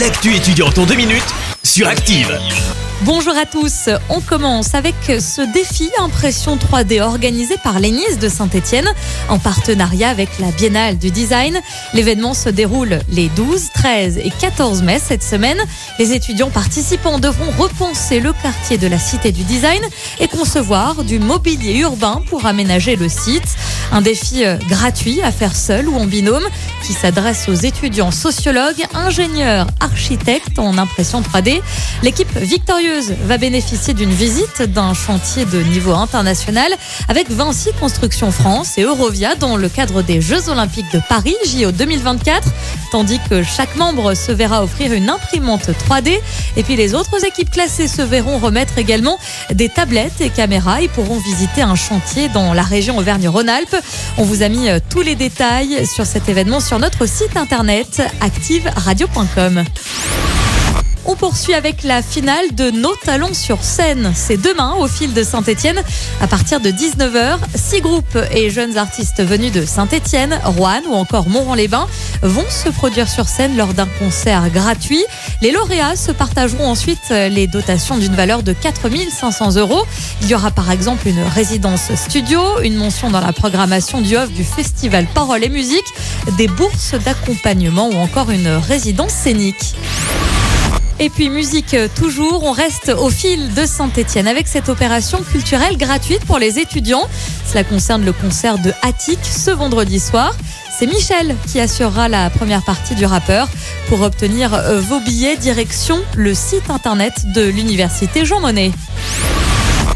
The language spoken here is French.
L'actu étudiante en deux minutes sur Active. Bonjour à tous, on commence avec ce défi impression 3D organisé par l'ENIS de Saint-Etienne en partenariat avec la Biennale du Design. L'événement se déroule les 12, 13 et 14 mai cette semaine. Les étudiants participants devront repenser le quartier de la Cité du Design et concevoir du mobilier urbain pour aménager le site. Un défi euh, gratuit à faire seul ou en binôme qui s'adresse aux étudiants sociologues, ingénieurs, architectes en impression 3D. L'équipe victorieuse va bénéficier d'une visite d'un chantier de niveau international avec Vinci Construction France et Eurovia dans le cadre des Jeux Olympiques de Paris, JO 2024, tandis que chaque membre se verra offrir une imprimante 3D. Et puis les autres équipes classées se verront remettre également des tablettes et caméras et pourront visiter un chantier dans la région Auvergne-Rhône-Alpes. On vous a mis euh, tous les détails sur cet événement sur notre site internet activeradio.com. On poursuit avec la finale de Nos Talons sur scène. C'est demain au fil de Saint-Etienne à partir de 19h. Six groupes et jeunes artistes venus de Saint-Etienne, Rouen ou encore Montron-les-Bains vont se produire sur scène lors d'un concert gratuit. Les lauréats se partageront ensuite les dotations d'une valeur de 4500 euros. Il y aura par exemple une résidence studio, une mention dans la programmation du off du festival Parole et Musique, des bourses d'accompagnement ou encore une résidence scénique. Et puis musique euh, toujours, on reste au fil de Saint-Etienne avec cette opération culturelle gratuite pour les étudiants. Cela concerne le concert de Attic ce vendredi soir. C'est Michel qui assurera la première partie du rappeur. Pour obtenir euh, vos billets, direction le site internet de l'université Jean Monnet.